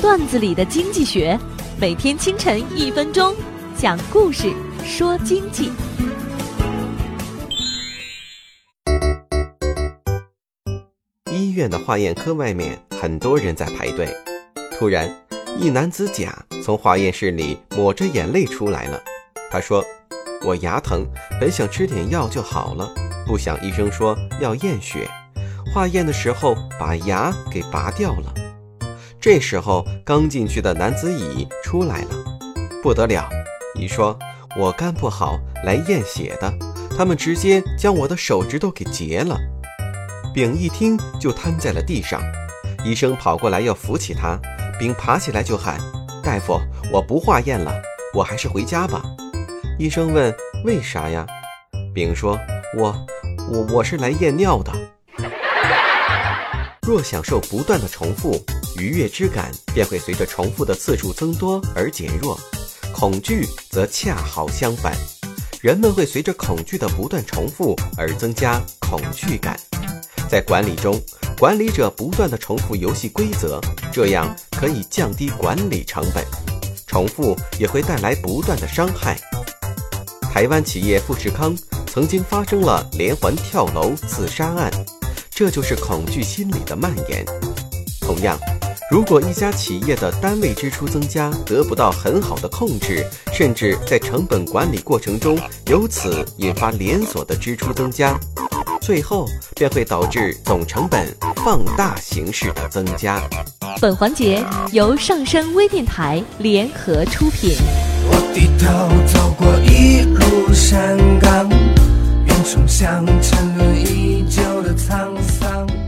段子里的经济学，每天清晨一分钟，讲故事说经济。医院的化验科外面，很多人在排队。突然，一男子甲从化验室里抹着眼泪出来了。他说：“我牙疼，本想吃点药就好了，不想医生说要验血，化验的时候把牙给拔掉了。”这时候，刚进去的男子乙出来了，不得了！乙说：“我肝不好，来验血的，他们直接将我的手指头给截了。”丙一听就瘫在了地上，医生跑过来要扶起他，丙爬起来就喊：“大夫，我不化验了，我还是回家吧。”医生问：“为啥呀？”丙说：“我，我我是来验尿的。”若享受不断的重复。愉悦之感便会随着重复的次数增多而减弱，恐惧则恰好相反，人们会随着恐惧的不断重复而增加恐惧感。在管理中，管理者不断的重复游戏规则，这样可以降低管理成本。重复也会带来不断的伤害。台湾企业富士康曾经发生了连环跳楼自杀案，这就是恐惧心理的蔓延。同样。如果一家企业的单位支出增加得不到很好的控制，甚至在成本管理过程中由此引发连锁的支出增加，最后便会导致总成本放大形式的增加。本环节由上升微电台联合出品。我低头走沉沦已久的沧桑。